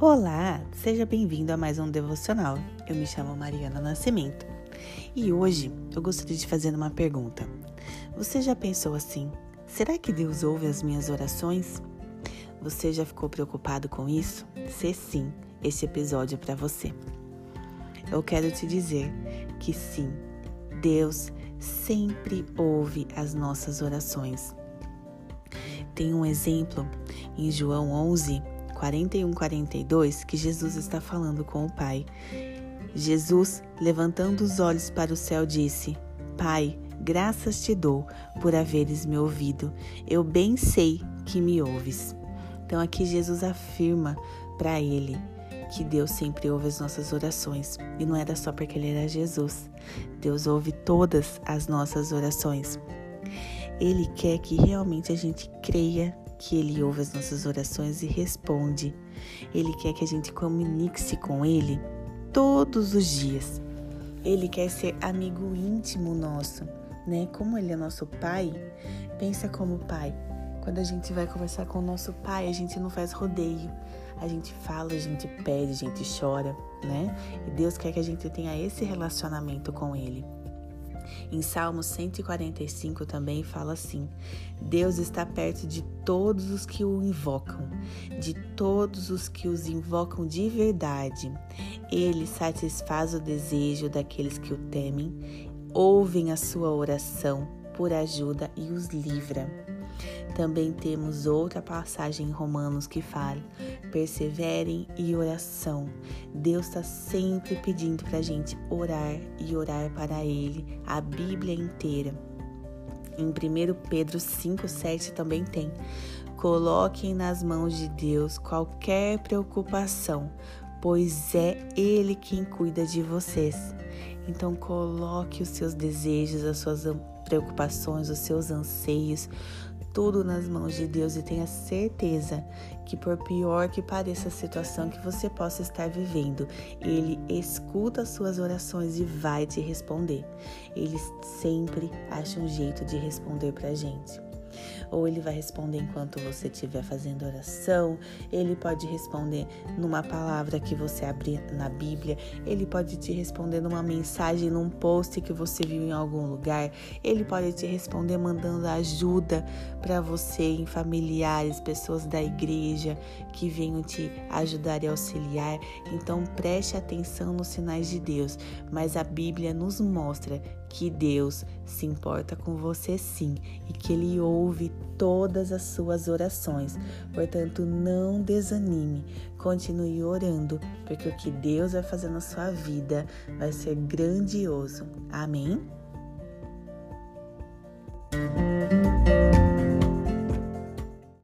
Olá, seja bem-vindo a mais um devocional. Eu me chamo Mariana Nascimento e hoje eu gostaria de fazer uma pergunta. Você já pensou assim? Será que Deus ouve as minhas orações? Você já ficou preocupado com isso? Se sim, este episódio é para você. Eu quero te dizer que sim, Deus sempre ouve as nossas orações. Tem um exemplo em João 11, 41, 42 que Jesus está falando com o Pai. Jesus, levantando os olhos para o céu, disse: Pai, graças te dou por haveres me ouvido. Eu bem sei que me ouves. Então aqui Jesus afirma para ele que Deus sempre ouve as nossas orações. E não era só porque ele era Jesus. Deus ouve todas as nossas orações. Ele quer que realmente a gente creia que Ele ouve as nossas orações e responde. Ele quer que a gente comunique-se com Ele todos os dias. Ele quer ser amigo íntimo nosso, né? Como Ele é nosso Pai, pensa como Pai. Quando a gente vai conversar com o nosso Pai, a gente não faz rodeio. A gente fala, a gente pede, a gente chora, né? E Deus quer que a gente tenha esse relacionamento com Ele. Em Salmo 145 também fala assim: Deus está perto de todos os que o invocam, de todos os que os invocam de verdade. Ele satisfaz o desejo daqueles que o temem, ouvem a sua oração por ajuda e os livra. Também temos outra passagem em Romanos que fala: perseverem e oração. Deus está sempre pedindo para a gente orar e orar para Ele a Bíblia inteira. Em 1 Pedro 5,7 também tem. Coloquem nas mãos de Deus qualquer preocupação, pois é Ele quem cuida de vocês. Então coloque os seus desejos, as suas preocupações, os seus anseios, tudo nas mãos de Deus e tenha certeza que, por pior que pareça a situação que você possa estar vivendo, Ele escuta as suas orações e vai te responder. Ele sempre acha um jeito de responder para gente ou ele vai responder enquanto você estiver fazendo oração, ele pode responder numa palavra que você abrir na Bíblia, ele pode te responder numa mensagem, num post que você viu em algum lugar, ele pode te responder mandando ajuda para você em familiares, pessoas da igreja que venham te ajudar e auxiliar. Então preste atenção nos sinais de Deus, mas a Bíblia nos mostra que Deus se importa com você sim e que Ele ouve todas as suas orações. Portanto, não desanime, continue orando, porque o que Deus vai fazer na sua vida vai ser grandioso. Amém?